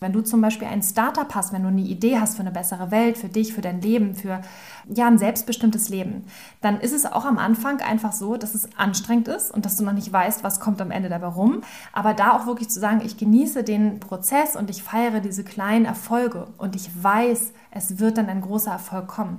Wenn du zum Beispiel ein Startup hast, wenn du eine Idee hast für eine bessere Welt, für dich, für dein Leben, für ja, ein selbstbestimmtes Leben, dann ist es auch am Anfang einfach so, dass es anstrengend ist und dass du noch nicht weißt, was kommt am Ende dabei rum. Aber da auch wirklich zu sagen, ich genieße den Prozess und ich feiere diese kleinen Erfolge und ich weiß, es wird dann ein großer Erfolg kommen.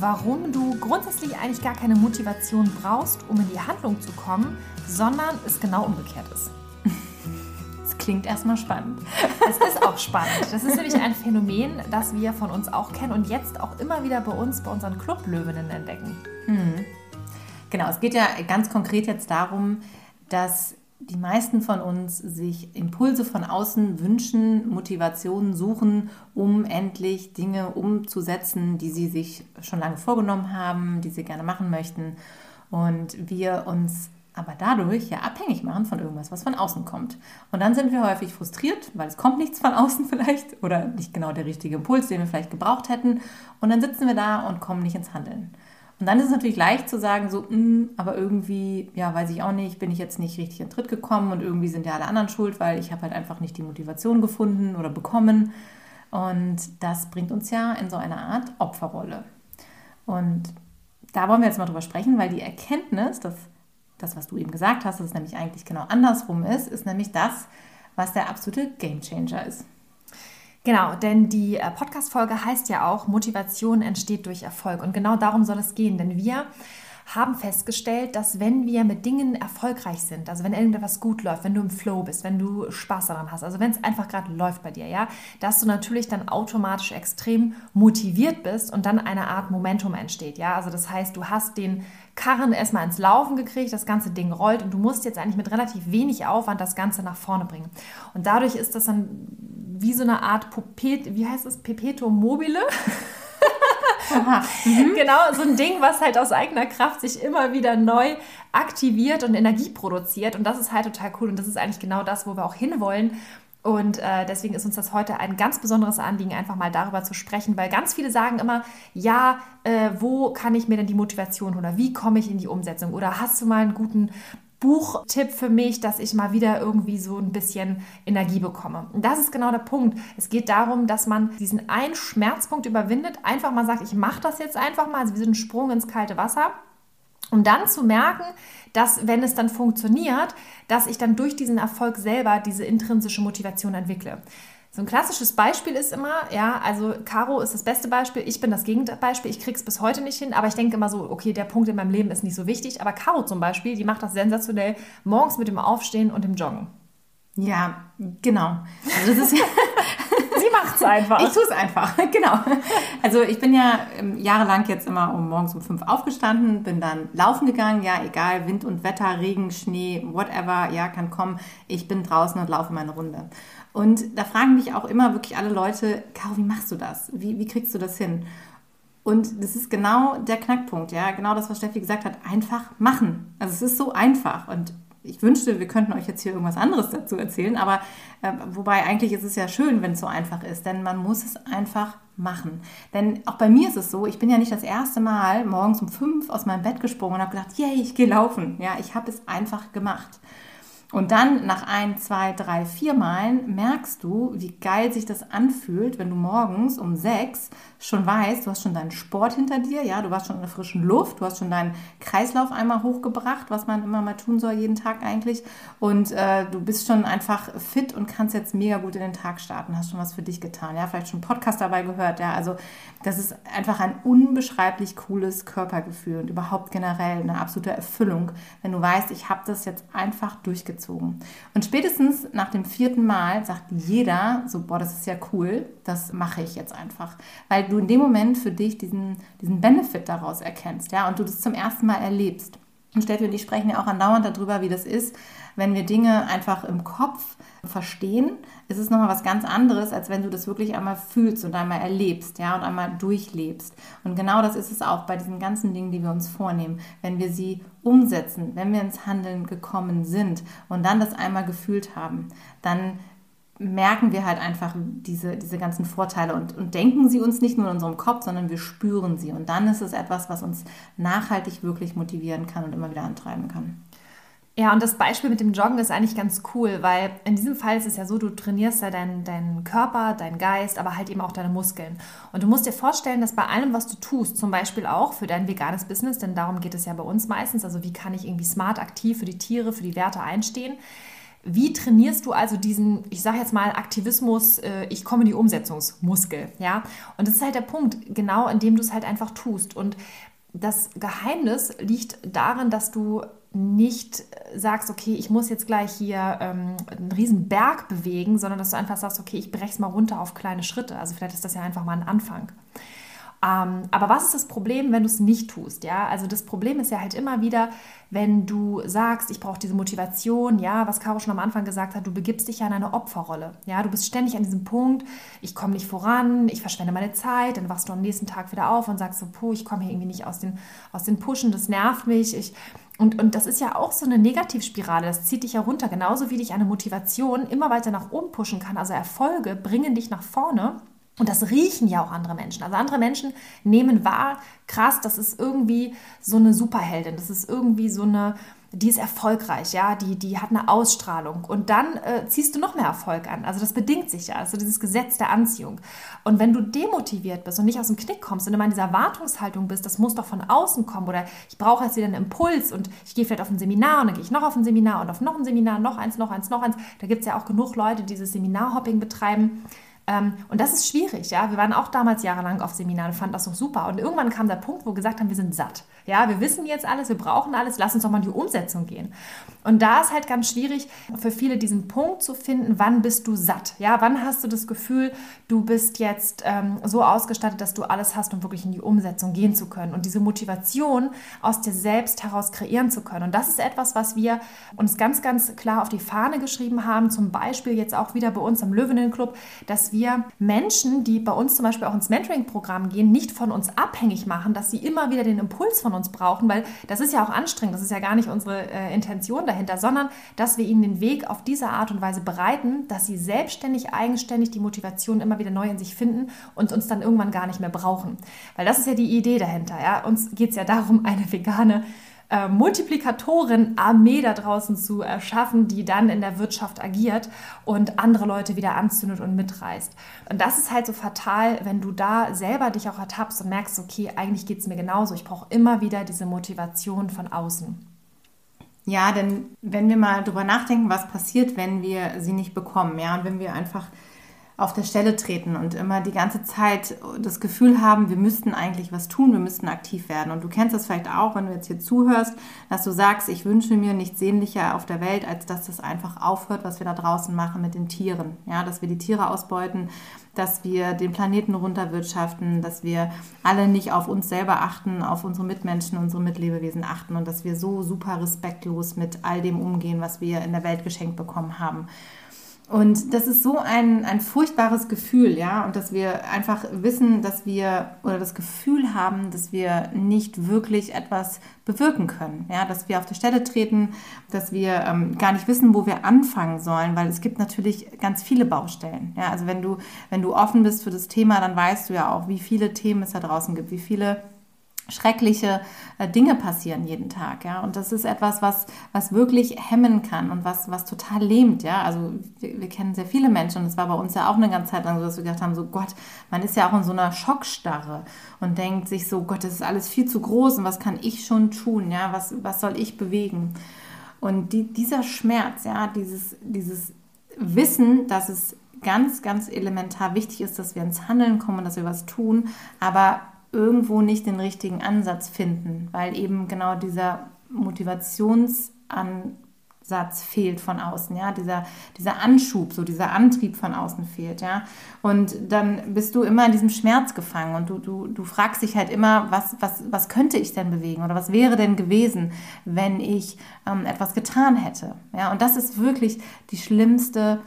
warum du grundsätzlich eigentlich gar keine Motivation brauchst, um in die Handlung zu kommen, sondern es genau umgekehrt ist. Das klingt erstmal spannend. Es ist auch spannend. Das ist nämlich ein Phänomen, das wir von uns auch kennen und jetzt auch immer wieder bei uns, bei unseren Clublöwinnen entdecken. Mhm. Genau, es geht ja ganz konkret jetzt darum, dass die meisten von uns sich Impulse von außen wünschen, Motivationen suchen, um endlich Dinge umzusetzen, die sie sich schon lange vorgenommen haben, die sie gerne machen möchten. Und wir uns aber dadurch ja abhängig machen von irgendwas, was von außen kommt. Und dann sind wir häufig frustriert, weil es kommt nichts von außen vielleicht oder nicht genau der richtige Impuls, den wir vielleicht gebraucht hätten. Und dann sitzen wir da und kommen nicht ins Handeln. Und dann ist es natürlich leicht zu sagen, so, mh, hm, aber irgendwie, ja, weiß ich auch nicht, bin ich jetzt nicht richtig in Tritt gekommen und irgendwie sind ja alle anderen schuld, weil ich habe halt einfach nicht die Motivation gefunden oder bekommen. Und das bringt uns ja in so eine Art Opferrolle. Und da wollen wir jetzt mal drüber sprechen, weil die Erkenntnis, dass das, was du eben gesagt hast, dass es nämlich eigentlich genau andersrum ist, ist nämlich das, was der absolute Gamechanger ist. Genau, denn die äh, Podcast-Folge heißt ja auch, Motivation entsteht durch Erfolg. Und genau darum soll es gehen, denn wir haben festgestellt, dass wenn wir mit Dingen erfolgreich sind, also wenn irgendetwas gut läuft, wenn du im Flow bist, wenn du Spaß daran hast, also wenn es einfach gerade läuft bei dir, ja, dass du natürlich dann automatisch extrem motiviert bist und dann eine Art Momentum entsteht, ja, also das heißt, du hast den Karren erstmal ins Laufen gekriegt, das ganze Ding rollt und du musst jetzt eigentlich mit relativ wenig Aufwand das Ganze nach vorne bringen. Und dadurch ist das dann wie so eine Art Pupet, wie heißt es, Perpetuum mobile? mhm. Genau, so ein Ding, was halt aus eigener Kraft sich immer wieder neu aktiviert und Energie produziert. Und das ist halt total cool. Und das ist eigentlich genau das, wo wir auch hinwollen. Und äh, deswegen ist uns das heute ein ganz besonderes Anliegen, einfach mal darüber zu sprechen, weil ganz viele sagen immer, ja, äh, wo kann ich mir denn die Motivation oder wie komme ich in die Umsetzung? Oder hast du mal einen guten Buchtipp für mich, dass ich mal wieder irgendwie so ein bisschen Energie bekomme. Und das ist genau der Punkt. Es geht darum, dass man diesen einen Schmerzpunkt überwindet, einfach mal sagt, ich mache das jetzt einfach mal, also wie so ein Sprung ins kalte Wasser. Um dann zu merken, dass, wenn es dann funktioniert, dass ich dann durch diesen Erfolg selber diese intrinsische Motivation entwickle. So ein klassisches Beispiel ist immer, ja, also Caro ist das beste Beispiel, ich bin das Gegenbeispiel, ich krieg's bis heute nicht hin, aber ich denke immer so, okay, der Punkt in meinem Leben ist nicht so wichtig, aber Caro zum Beispiel, die macht das sensationell morgens mit dem Aufstehen und dem Joggen. Ja, genau. Also das ist Sie macht es einfach. Ich tue es einfach, genau. Also ich bin ja ähm, jahrelang jetzt immer um morgens um fünf aufgestanden, bin dann laufen gegangen, ja, egal, Wind und Wetter, Regen, Schnee, whatever, ja, kann kommen. Ich bin draußen und laufe meine Runde. Und da fragen mich auch immer wirklich alle Leute, Caro, wie machst du das? Wie, wie kriegst du das hin? Und das ist genau der Knackpunkt, ja, genau das, was Steffi gesagt hat, einfach machen. Also es ist so einfach und ich wünschte, wir könnten euch jetzt hier irgendwas anderes dazu erzählen, aber äh, wobei eigentlich ist es ja schön, wenn es so einfach ist, denn man muss es einfach machen. Denn auch bei mir ist es so, ich bin ja nicht das erste Mal morgens um fünf aus meinem Bett gesprungen und habe gedacht, yay, ich gehe laufen. Ja, ich habe es einfach gemacht. Und dann nach ein, zwei, drei, vier Malen merkst du, wie geil sich das anfühlt, wenn du morgens um sechs schon weißt, du hast schon deinen Sport hinter dir, ja, du warst schon in der frischen Luft, du hast schon deinen Kreislauf einmal hochgebracht, was man immer mal tun soll, jeden Tag eigentlich. Und äh, du bist schon einfach fit und kannst jetzt mega gut in den Tag starten, hast schon was für dich getan, ja, vielleicht schon Podcast dabei gehört, ja, also das ist einfach ein unbeschreiblich cooles Körpergefühl und überhaupt generell eine absolute Erfüllung, wenn du weißt, ich habe das jetzt einfach durchgetan durchgezogen. Und spätestens nach dem vierten Mal sagt jeder so, boah, das ist ja cool, das mache ich jetzt einfach. Weil du in dem Moment für dich diesen, diesen Benefit daraus erkennst, ja, und du das zum ersten Mal erlebst. Steffi und ich sprechen ja auch andauernd darüber, wie das ist, wenn wir Dinge einfach im Kopf verstehen, ist es nochmal was ganz anderes, als wenn du das wirklich einmal fühlst und einmal erlebst, ja, und einmal durchlebst. Und genau das ist es auch bei diesen ganzen Dingen, die wir uns vornehmen. Wenn wir sie umsetzen, wenn wir ins Handeln gekommen sind und dann das einmal gefühlt haben, dann merken wir halt einfach diese, diese ganzen Vorteile und, und denken sie uns nicht nur in unserem Kopf, sondern wir spüren sie. Und dann ist es etwas, was uns nachhaltig wirklich motivieren kann und immer wieder antreiben kann. Ja, und das Beispiel mit dem Joggen ist eigentlich ganz cool, weil in diesem Fall ist es ja so, du trainierst ja deinen, deinen Körper, deinen Geist, aber halt eben auch deine Muskeln. Und du musst dir vorstellen, dass bei allem, was du tust, zum Beispiel auch für dein veganes Business, denn darum geht es ja bei uns meistens, also wie kann ich irgendwie smart aktiv für die Tiere, für die Werte einstehen, wie trainierst du also diesen, ich sage jetzt mal, Aktivismus, äh, ich komme in die Umsetzungsmuskel, ja? Und das ist halt der Punkt, genau in dem du es halt einfach tust. Und das Geheimnis liegt darin, dass du nicht sagst, okay, ich muss jetzt gleich hier ähm, einen riesen Berg bewegen, sondern dass du einfach sagst, okay, ich breche es mal runter auf kleine Schritte. Also vielleicht ist das ja einfach mal ein Anfang. Ähm, aber was ist das Problem, wenn du es nicht tust? Ja, also das Problem ist ja halt immer wieder, wenn du sagst, ich brauche diese Motivation, ja, was Caro schon am Anfang gesagt hat, du begibst dich ja in eine Opferrolle. Ja, du bist ständig an diesem Punkt, ich komme nicht voran, ich verschwende meine Zeit, dann wachst du am nächsten Tag wieder auf und sagst so, puh, ich komme hier irgendwie nicht aus den, aus den Pushen, das nervt mich, ich, und, und das ist ja auch so eine Negativspirale, das zieht dich ja runter, genauso wie dich eine Motivation immer weiter nach oben pushen kann. Also Erfolge bringen dich nach vorne und das riechen ja auch andere Menschen. Also andere Menschen nehmen wahr, krass, das ist irgendwie so eine Superheldin, das ist irgendwie so eine, die ist erfolgreich, ja, die, die hat eine Ausstrahlung. Und dann äh, ziehst du noch mehr Erfolg an. Also das bedingt sich ja, also dieses Gesetz der Anziehung. Und wenn du demotiviert bist und nicht aus dem Knick kommst und immer in dieser Erwartungshaltung bist, das muss doch von außen kommen oder ich brauche jetzt wieder einen Impuls und ich gehe vielleicht auf ein Seminar und dann gehe ich noch auf ein Seminar und auf noch ein Seminar, noch eins, noch eins, noch eins. Da gibt es ja auch genug Leute, die dieses Seminarhopping betreiben und das ist schwierig, ja. Wir waren auch damals jahrelang auf Seminaren, fanden das auch super. Und irgendwann kam der Punkt, wo wir gesagt haben, wir sind satt. Ja, wir wissen jetzt alles, wir brauchen alles, lass uns doch mal in die Umsetzung gehen. Und da ist halt ganz schwierig für viele diesen Punkt zu finden, wann bist du satt? Ja, wann hast du das Gefühl, du bist jetzt ähm, so ausgestattet, dass du alles hast, um wirklich in die Umsetzung gehen zu können und diese Motivation aus dir selbst heraus kreieren zu können. Und das ist etwas, was wir uns ganz, ganz klar auf die Fahne geschrieben haben, zum Beispiel jetzt auch wieder bei uns am Löwinnen Club, dass wir Menschen, die bei uns zum Beispiel auch ins Mentoring-Programm gehen, nicht von uns abhängig machen, dass sie immer wieder den Impuls von uns brauchen, weil das ist ja auch anstrengend, das ist ja gar nicht unsere äh, Intention dahinter, sondern dass wir ihnen den Weg auf diese Art und Weise bereiten, dass sie selbstständig, eigenständig die Motivation immer wieder neu in sich finden und uns dann irgendwann gar nicht mehr brauchen. Weil das ist ja die Idee dahinter. Ja? Uns geht es ja darum, eine vegane äh, Multiplikatoren-Armee da draußen zu erschaffen, die dann in der Wirtschaft agiert und andere Leute wieder anzündet und mitreißt. Und das ist halt so fatal, wenn du da selber dich auch ertappst und merkst, okay, eigentlich geht es mir genauso. Ich brauche immer wieder diese Motivation von außen. Ja, denn wenn wir mal drüber nachdenken, was passiert, wenn wir sie nicht bekommen, ja, und wenn wir einfach auf der Stelle treten und immer die ganze Zeit das Gefühl haben, wir müssten eigentlich was tun, wir müssten aktiv werden. Und du kennst das vielleicht auch, wenn du jetzt hier zuhörst, dass du sagst, ich wünsche mir nichts sehnlicher auf der Welt, als dass das einfach aufhört, was wir da draußen machen mit den Tieren. Ja, dass wir die Tiere ausbeuten, dass wir den Planeten runterwirtschaften, dass wir alle nicht auf uns selber achten, auf unsere Mitmenschen, unsere Mitlebewesen achten und dass wir so super respektlos mit all dem umgehen, was wir in der Welt geschenkt bekommen haben. Und das ist so ein, ein furchtbares Gefühl, ja, und dass wir einfach wissen, dass wir oder das Gefühl haben, dass wir nicht wirklich etwas bewirken können, ja, dass wir auf der Stelle treten, dass wir ähm, gar nicht wissen, wo wir anfangen sollen, weil es gibt natürlich ganz viele Baustellen, ja, also wenn du, wenn du offen bist für das Thema, dann weißt du ja auch, wie viele Themen es da draußen gibt, wie viele schreckliche äh, Dinge passieren jeden Tag, ja. Und das ist etwas, was, was wirklich hemmen kann und was, was total lähmt, ja. Also wir, wir kennen sehr viele Menschen und es war bei uns ja auch eine ganze Zeit lang so, dass wir gedacht haben, so Gott, man ist ja auch in so einer Schockstarre und denkt sich so, Gott, das ist alles viel zu groß und was kann ich schon tun, ja, was, was soll ich bewegen? Und die, dieser Schmerz, ja, dieses, dieses Wissen, dass es ganz, ganz elementar wichtig ist, dass wir ins Handeln kommen dass wir was tun, aber irgendwo nicht den richtigen Ansatz finden, weil eben genau dieser Motivationsansatz Satz fehlt von außen, ja, dieser, dieser Anschub, so dieser Antrieb von außen fehlt, ja. Und dann bist du immer in diesem Schmerz gefangen und du, du, du fragst dich halt immer, was, was, was könnte ich denn bewegen oder was wäre denn gewesen, wenn ich ähm, etwas getan hätte, ja. Und das ist wirklich die schlimmste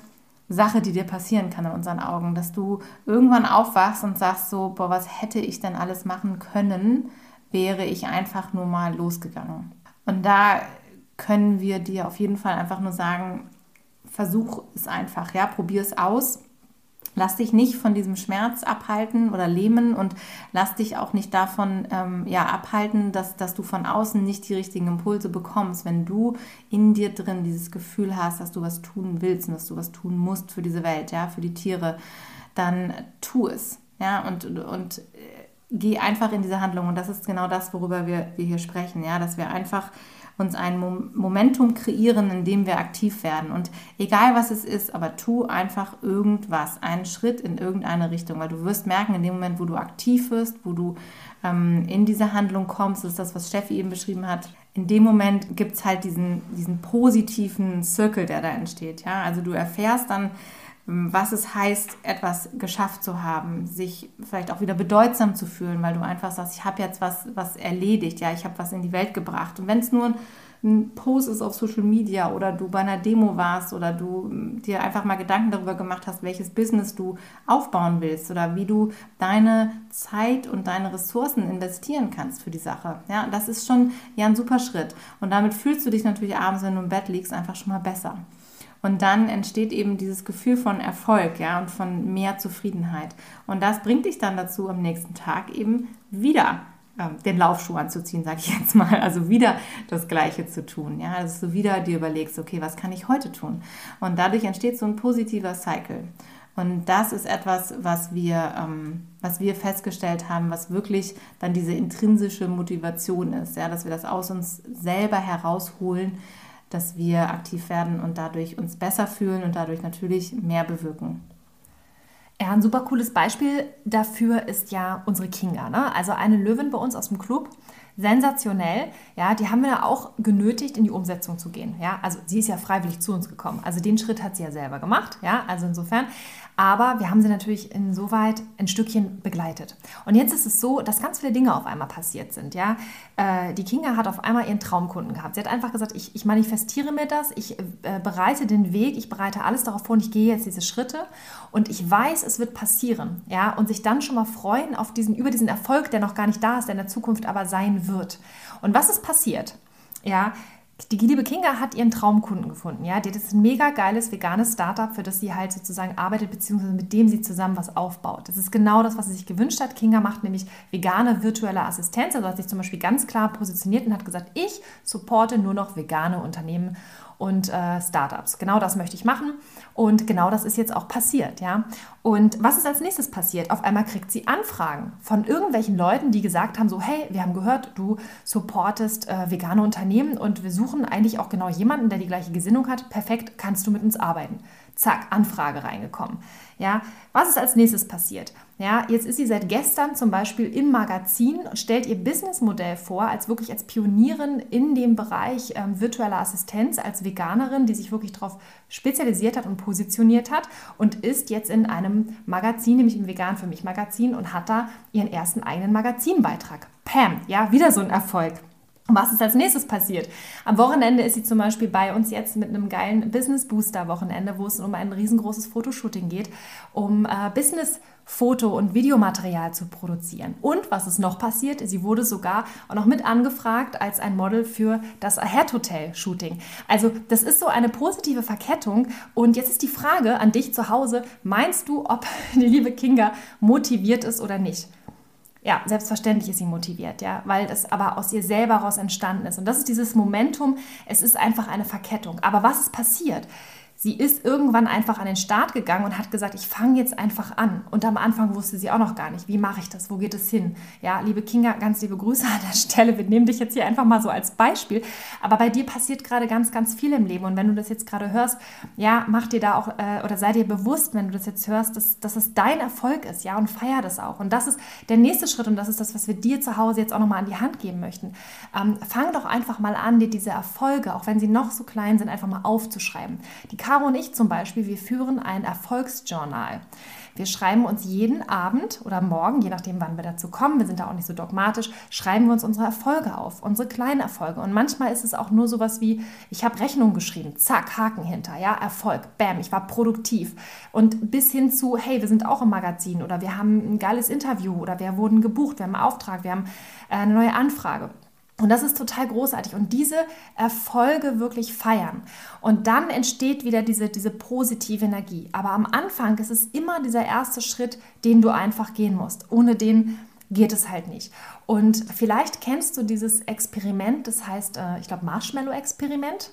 Sache, die dir passieren kann in unseren Augen, dass du irgendwann aufwachst und sagst so, boah, was hätte ich denn alles machen können, wäre ich einfach nur mal losgegangen. Und da können wir dir auf jeden Fall einfach nur sagen, versuch es einfach, ja, probier es aus. Lass dich nicht von diesem Schmerz abhalten oder lähmen und lass dich auch nicht davon ähm, ja, abhalten, dass, dass du von außen nicht die richtigen Impulse bekommst. Wenn du in dir drin dieses Gefühl hast, dass du was tun willst und dass du was tun musst für diese Welt, ja, für die Tiere, dann tu es. Ja, und, und äh, geh einfach in diese Handlung. Und das ist genau das, worüber wir, wir hier sprechen, ja, dass wir einfach uns ein Momentum kreieren, in dem wir aktiv werden. Und egal was es ist, aber tu einfach irgendwas, einen Schritt in irgendeine Richtung, weil du wirst merken, in dem Moment, wo du aktiv wirst, wo du ähm, in diese Handlung kommst, ist das, was Steffi eben beschrieben hat, in dem Moment gibt es halt diesen, diesen positiven Circle, der da entsteht. Ja? Also du erfährst dann, was es heißt, etwas geschafft zu haben, sich vielleicht auch wieder bedeutsam zu fühlen, weil du einfach sagst, ich habe jetzt was, was erledigt, ja, ich habe was in die Welt gebracht. Und wenn es nur ein Post ist auf Social Media oder du bei einer Demo warst oder du hm, dir einfach mal Gedanken darüber gemacht hast, welches Business du aufbauen willst oder wie du deine Zeit und deine Ressourcen investieren kannst für die Sache. Ja, das ist schon ja ein super Schritt. Und damit fühlst du dich natürlich abends, wenn du im Bett liegst, einfach schon mal besser. Und dann entsteht eben dieses Gefühl von Erfolg, ja, und von mehr Zufriedenheit. Und das bringt dich dann dazu, am nächsten Tag eben wieder ähm, den Laufschuh anzuziehen, sage ich jetzt mal. Also wieder das Gleiche zu tun. Ja, dass du wieder dir überlegst, okay, was kann ich heute tun? Und dadurch entsteht so ein positiver Cycle. Und das ist etwas, was wir, ähm, was wir festgestellt haben, was wirklich dann diese intrinsische Motivation ist, ja, dass wir das aus uns selber herausholen, dass wir aktiv werden und dadurch uns besser fühlen und dadurch natürlich mehr bewirken. Ja, ein super cooles Beispiel dafür ist ja unsere Kinga. Ne? Also eine Löwin bei uns aus dem Club, sensationell. Ja, die haben wir auch genötigt, in die Umsetzung zu gehen. Ja, also sie ist ja freiwillig zu uns gekommen. Also den Schritt hat sie ja selber gemacht. Ja, also insofern. Aber wir haben sie natürlich insoweit ein Stückchen begleitet. Und jetzt ist es so, dass ganz viele Dinge auf einmal passiert sind. Ja, äh, die Kinga hat auf einmal ihren Traumkunden gehabt. Sie hat einfach gesagt, ich, ich manifestiere mir das, ich äh, bereite den Weg, ich bereite alles darauf vor und ich gehe jetzt diese Schritte und ich weiß, es wird passieren. Ja, und sich dann schon mal freuen auf diesen, über diesen Erfolg, der noch gar nicht da ist, der in der Zukunft aber sein wird. Und was ist passiert? Ja, die liebe Kinga hat ihren Traumkunden gefunden. Ja, das ist ein mega geiles veganes Startup, für das sie halt sozusagen arbeitet, beziehungsweise mit dem sie zusammen was aufbaut. Das ist genau das, was sie sich gewünscht hat. Kinga macht nämlich vegane virtuelle Assistenz. Also hat sich zum Beispiel ganz klar positioniert und hat gesagt, ich supporte nur noch vegane Unternehmen und äh, Startups. Genau das möchte ich machen und genau das ist jetzt auch passiert, ja. Und was ist als nächstes passiert? Auf einmal kriegt sie Anfragen von irgendwelchen Leuten, die gesagt haben, so hey, wir haben gehört, du supportest äh, vegane Unternehmen und wir suchen eigentlich auch genau jemanden, der die gleiche Gesinnung hat. Perfekt, kannst du mit uns arbeiten. Zack, Anfrage reingekommen. Ja, was ist als nächstes passiert? Ja, jetzt ist sie seit gestern zum Beispiel im Magazin und stellt ihr Businessmodell vor, als wirklich als Pionierin in dem Bereich ähm, virtuelle Assistenz, als Veganerin, die sich wirklich darauf spezialisiert hat und positioniert hat und ist jetzt in einem Magazin, nämlich im Vegan für mich Magazin und hat da ihren ersten eigenen Magazinbeitrag. Pam, ja, wieder so ein Erfolg. Was ist als nächstes passiert? Am Wochenende ist sie zum Beispiel bei uns jetzt mit einem geilen Business Booster Wochenende, wo es um ein riesengroßes Fotoshooting geht, um äh, Business Foto- und Videomaterial zu produzieren. Und was ist noch passiert? Sie wurde sogar auch noch mit angefragt als ein Model für das Ahead Hotel Shooting. Also das ist so eine positive Verkettung. Und jetzt ist die Frage an dich zu Hause, meinst du, ob die liebe Kinga motiviert ist oder nicht? Ja, selbstverständlich ist sie motiviert, ja, weil das aber aus ihr selber heraus entstanden ist. Und das ist dieses Momentum, es ist einfach eine Verkettung. Aber was ist passiert? Sie ist irgendwann einfach an den Start gegangen und hat gesagt, ich fange jetzt einfach an. Und am Anfang wusste sie auch noch gar nicht, wie mache ich das, wo geht es hin. Ja, liebe Kinga, ganz liebe Grüße an der Stelle. Wir nehmen dich jetzt hier einfach mal so als Beispiel. Aber bei dir passiert gerade ganz, ganz viel im Leben. Und wenn du das jetzt gerade hörst, ja, mach dir da auch äh, oder sei dir bewusst, wenn du das jetzt hörst, dass, dass es dein Erfolg ist, ja, und feier das auch. Und das ist der nächste Schritt und das ist das, was wir dir zu Hause jetzt auch nochmal an die Hand geben möchten. Ähm, fang doch einfach mal an, dir diese Erfolge, auch wenn sie noch so klein sind, einfach mal aufzuschreiben. Die Caro und ich zum Beispiel, wir führen ein Erfolgsjournal. Wir schreiben uns jeden Abend oder morgen, je nachdem, wann wir dazu kommen, wir sind da auch nicht so dogmatisch, schreiben wir uns unsere Erfolge auf, unsere kleinen Erfolge. Und manchmal ist es auch nur sowas wie, ich habe Rechnung geschrieben, zack, Haken hinter, ja, Erfolg, bam, ich war produktiv. Und bis hin zu, hey, wir sind auch im Magazin oder wir haben ein geiles Interview oder wir wurden gebucht, wir haben einen Auftrag, wir haben äh, eine neue Anfrage. Und das ist total großartig. Und diese Erfolge wirklich feiern. Und dann entsteht wieder diese, diese positive Energie. Aber am Anfang ist es immer dieser erste Schritt, den du einfach gehen musst. Ohne den geht es halt nicht. Und vielleicht kennst du dieses Experiment, das heißt, äh, ich glaube, Marshmallow-Experiment.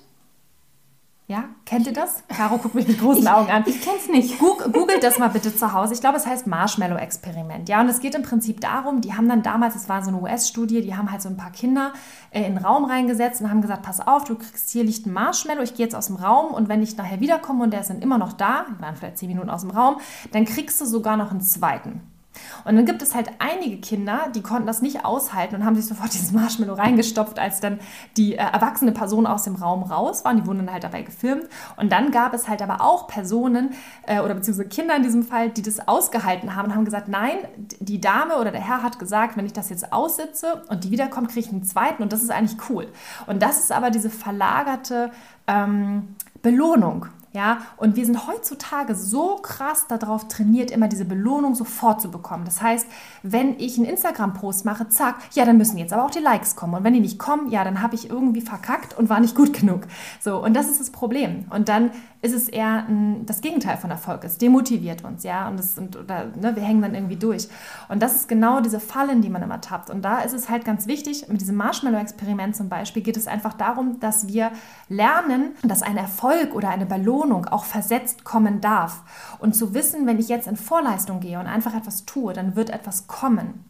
Ja, kennt ihr das? Caro guckt mich mit großen ich, Augen an. Ich kenn's nicht. Googelt das mal bitte zu Hause. Ich glaube, es heißt Marshmallow-Experiment. Ja, und es geht im Prinzip darum, die haben dann damals, es war so eine US-Studie, die haben halt so ein paar Kinder äh, in den Raum reingesetzt und haben gesagt, pass auf, du kriegst hier liegt ein Marshmallow, ich gehe jetzt aus dem Raum und wenn ich nachher wiederkomme und der ist dann immer noch da, die waren vielleicht zehn Minuten aus dem Raum, dann kriegst du sogar noch einen zweiten. Und dann gibt es halt einige Kinder, die konnten das nicht aushalten und haben sich sofort dieses Marshmallow reingestopft, als dann die äh, erwachsene Person aus dem Raum raus war. Und die wurden dann halt dabei gefilmt. Und dann gab es halt aber auch Personen äh, oder beziehungsweise Kinder in diesem Fall, die das ausgehalten haben und haben gesagt, nein, die Dame oder der Herr hat gesagt, wenn ich das jetzt aussitze und die wiederkommt, kriege ich einen zweiten und das ist eigentlich cool. Und das ist aber diese verlagerte ähm, Belohnung. Ja, und wir sind heutzutage so krass darauf trainiert, immer diese Belohnung sofort zu bekommen. Das heißt, wenn ich einen Instagram-Post mache, zack, ja, dann müssen jetzt aber auch die Likes kommen. Und wenn die nicht kommen, ja, dann habe ich irgendwie verkackt und war nicht gut genug. So, und das ist das Problem. Und dann ist es eher ein, das Gegenteil von Erfolg. Es demotiviert uns, ja, und, das, und oder, ne, wir hängen dann irgendwie durch. Und das ist genau diese Fallen, die man immer tappt. Und da ist es halt ganz wichtig, mit diesem Marshmallow-Experiment zum Beispiel geht es einfach darum, dass wir lernen, dass ein Erfolg oder eine Belohnung auch versetzt kommen darf. Und zu wissen, wenn ich jetzt in Vorleistung gehe und einfach etwas tue, dann wird etwas kommen.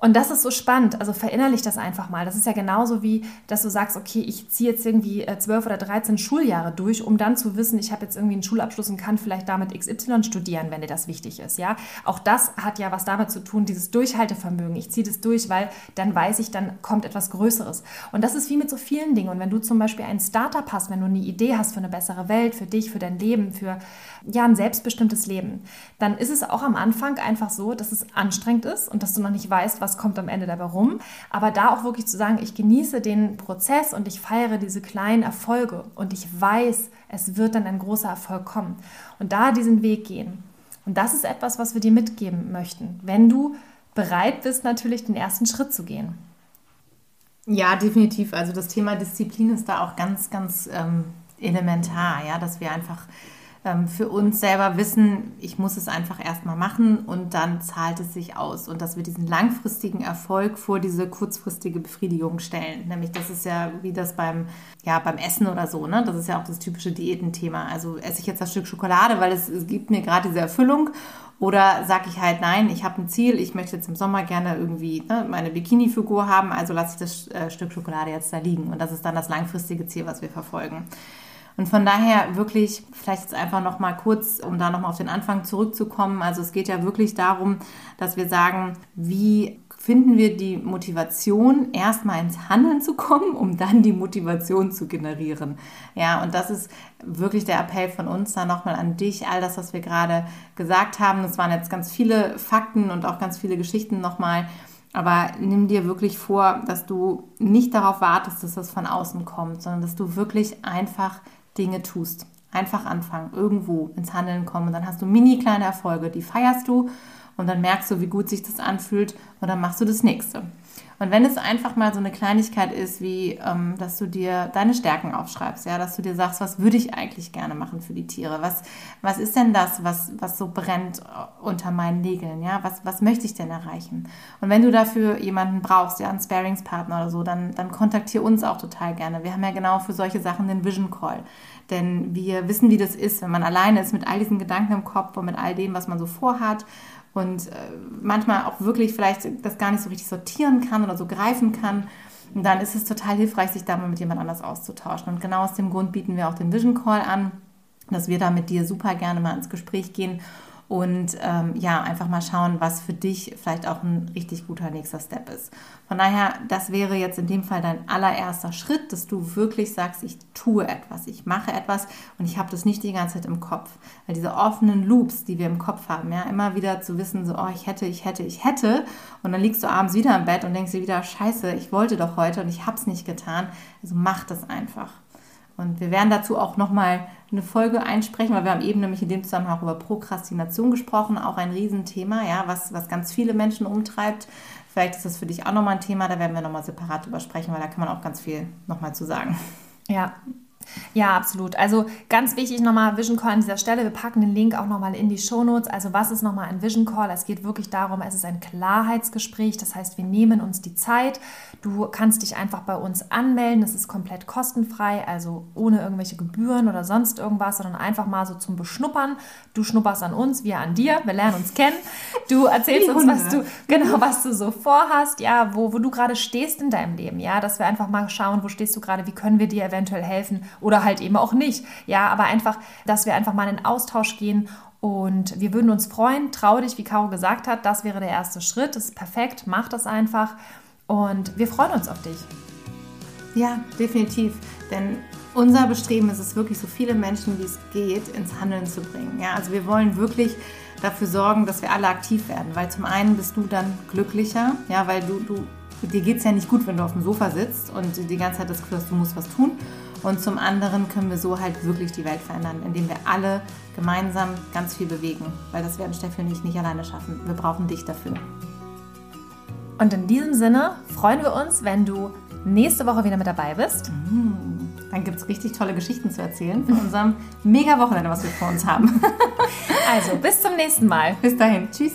Und das ist so spannend. Also verinnerlich das einfach mal. Das ist ja genauso wie, dass du sagst, okay, ich ziehe jetzt irgendwie äh, zwölf oder 13 Schuljahre durch, um dann zu wissen, ich habe jetzt irgendwie einen Schulabschluss und kann vielleicht damit XY studieren, wenn dir das wichtig ist. Ja, auch das hat ja was damit zu tun, dieses Durchhaltevermögen. Ich ziehe das durch, weil dann weiß ich, dann kommt etwas Größeres. Und das ist wie mit so vielen Dingen. Und wenn du zum Beispiel ein Startup hast, wenn du eine Idee hast für eine bessere Welt, für dich, für dein Leben, für ja ein selbstbestimmtes Leben, dann ist es auch am Anfang einfach so, dass es anstrengend ist und dass du noch nicht weißt, was was kommt am Ende dabei rum. Aber da auch wirklich zu sagen, ich genieße den Prozess und ich feiere diese kleinen Erfolge und ich weiß, es wird dann ein großer Erfolg kommen. Und da diesen Weg gehen. Und das ist etwas, was wir dir mitgeben möchten, wenn du bereit bist, natürlich den ersten Schritt zu gehen. Ja, definitiv. Also das Thema Disziplin ist da auch ganz, ganz ähm, elementar, ja, dass wir einfach für uns selber wissen, ich muss es einfach erstmal machen und dann zahlt es sich aus. Und dass wir diesen langfristigen Erfolg vor diese kurzfristige Befriedigung stellen. Nämlich, das ist ja wie das beim, ja, beim Essen oder so, ne? Das ist ja auch das typische Diätenthema. Also esse ich jetzt das Stück Schokolade, weil es, es gibt mir gerade diese Erfüllung. Oder sage ich halt, nein, ich habe ein Ziel, ich möchte jetzt im Sommer gerne irgendwie ne, meine Bikini-Figur haben, also lasse ich das äh, Stück Schokolade jetzt da liegen. Und das ist dann das langfristige Ziel, was wir verfolgen. Und von daher wirklich, vielleicht jetzt einfach nochmal kurz, um da nochmal auf den Anfang zurückzukommen. Also es geht ja wirklich darum, dass wir sagen, wie finden wir die Motivation, erstmal ins Handeln zu kommen, um dann die Motivation zu generieren. Ja, und das ist wirklich der Appell von uns da nochmal an dich, all das, was wir gerade gesagt haben. Das waren jetzt ganz viele Fakten und auch ganz viele Geschichten nochmal. Aber nimm dir wirklich vor, dass du nicht darauf wartest, dass das von außen kommt, sondern dass du wirklich einfach Dinge tust. Einfach anfangen, irgendwo ins Handeln kommen. Und dann hast du mini kleine Erfolge, die feierst du und dann merkst du, wie gut sich das anfühlt und dann machst du das nächste. Und wenn es einfach mal so eine Kleinigkeit ist, wie ähm, dass du dir deine Stärken aufschreibst, ja, dass du dir sagst, was würde ich eigentlich gerne machen für die Tiere? Was, was ist denn das, was, was so brennt äh, unter meinen Nägeln? Ja, was, was möchte ich denn erreichen? Und wenn du dafür jemanden brauchst, ja, einen Sparingspartner oder so, dann, dann kontaktiere uns auch total gerne. Wir haben ja genau für solche Sachen den Vision Call. Denn wir wissen, wie das ist, wenn man alleine ist mit all diesen Gedanken im Kopf und mit all dem, was man so vorhat und äh, manchmal auch wirklich vielleicht das gar nicht so richtig sortieren kann oder so greifen kann. Und dann ist es total hilfreich, sich da mal mit jemand anders auszutauschen. Und genau aus dem Grund bieten wir auch den Vision Call an, dass wir da mit dir super gerne mal ins Gespräch gehen und ähm, ja, einfach mal schauen, was für dich vielleicht auch ein richtig guter nächster Step ist. Von daher, das wäre jetzt in dem Fall dein allererster Schritt, dass du wirklich sagst, ich tue etwas, ich mache etwas und ich habe das nicht die ganze Zeit im Kopf. Weil diese offenen Loops, die wir im Kopf haben, ja, immer wieder zu wissen, so, oh, ich hätte, ich hätte, ich hätte und dann liegst du abends wieder im Bett und denkst dir wieder, scheiße, ich wollte doch heute und ich habe es nicht getan. Also mach das einfach. Und wir werden dazu auch nochmal eine Folge einsprechen, weil wir haben eben nämlich in dem Zusammenhang auch über Prokrastination gesprochen, auch ein Riesenthema, ja, was, was ganz viele Menschen umtreibt. Vielleicht ist das für dich auch nochmal ein Thema, da werden wir nochmal separat drüber sprechen, weil da kann man auch ganz viel nochmal zu sagen. Ja, ja, absolut. Also ganz wichtig nochmal Vision Call an dieser Stelle. Wir packen den Link auch nochmal in die Show Notes. Also was ist nochmal ein Vision Call? Es geht wirklich darum, es ist ein Klarheitsgespräch. Das heißt, wir nehmen uns die Zeit. Du kannst dich einfach bei uns anmelden. Das ist komplett kostenfrei, also ohne irgendwelche Gebühren oder sonst irgendwas, sondern einfach mal so zum Beschnuppern. Du schnupperst an uns, wir an dir. Wir lernen uns kennen. Du erzählst uns, was du genau, was du so vorhast, ja, wo, wo du gerade stehst in deinem Leben, ja, dass wir einfach mal schauen, wo stehst du gerade, wie können wir dir eventuell helfen oder halt eben auch nicht. Ja, aber einfach, dass wir einfach mal in den Austausch gehen und wir würden uns freuen. Trau dich, wie Caro gesagt hat, das wäre der erste Schritt. Das ist perfekt, mach das einfach und wir freuen uns auf dich. Ja, definitiv. Denn unser Bestreben ist es wirklich, so viele Menschen wie es geht ins Handeln zu bringen. Ja, also wir wollen wirklich dafür sorgen, dass wir alle aktiv werden, weil zum einen bist du dann glücklicher, ja, weil du, du dir geht es ja nicht gut, wenn du auf dem Sofa sitzt und die ganze Zeit das Gefühl hast, du musst was tun. Und zum anderen können wir so halt wirklich die Welt verändern, indem wir alle gemeinsam ganz viel bewegen. Weil das werden Steffi und ich nicht alleine schaffen. Wir brauchen dich dafür. Und in diesem Sinne freuen wir uns, wenn du nächste Woche wieder mit dabei bist. Mm, dann gibt es richtig tolle Geschichten zu erzählen von unserem mega Wochenende, was wir vor uns haben. also bis zum nächsten Mal. Bis dahin. Tschüss.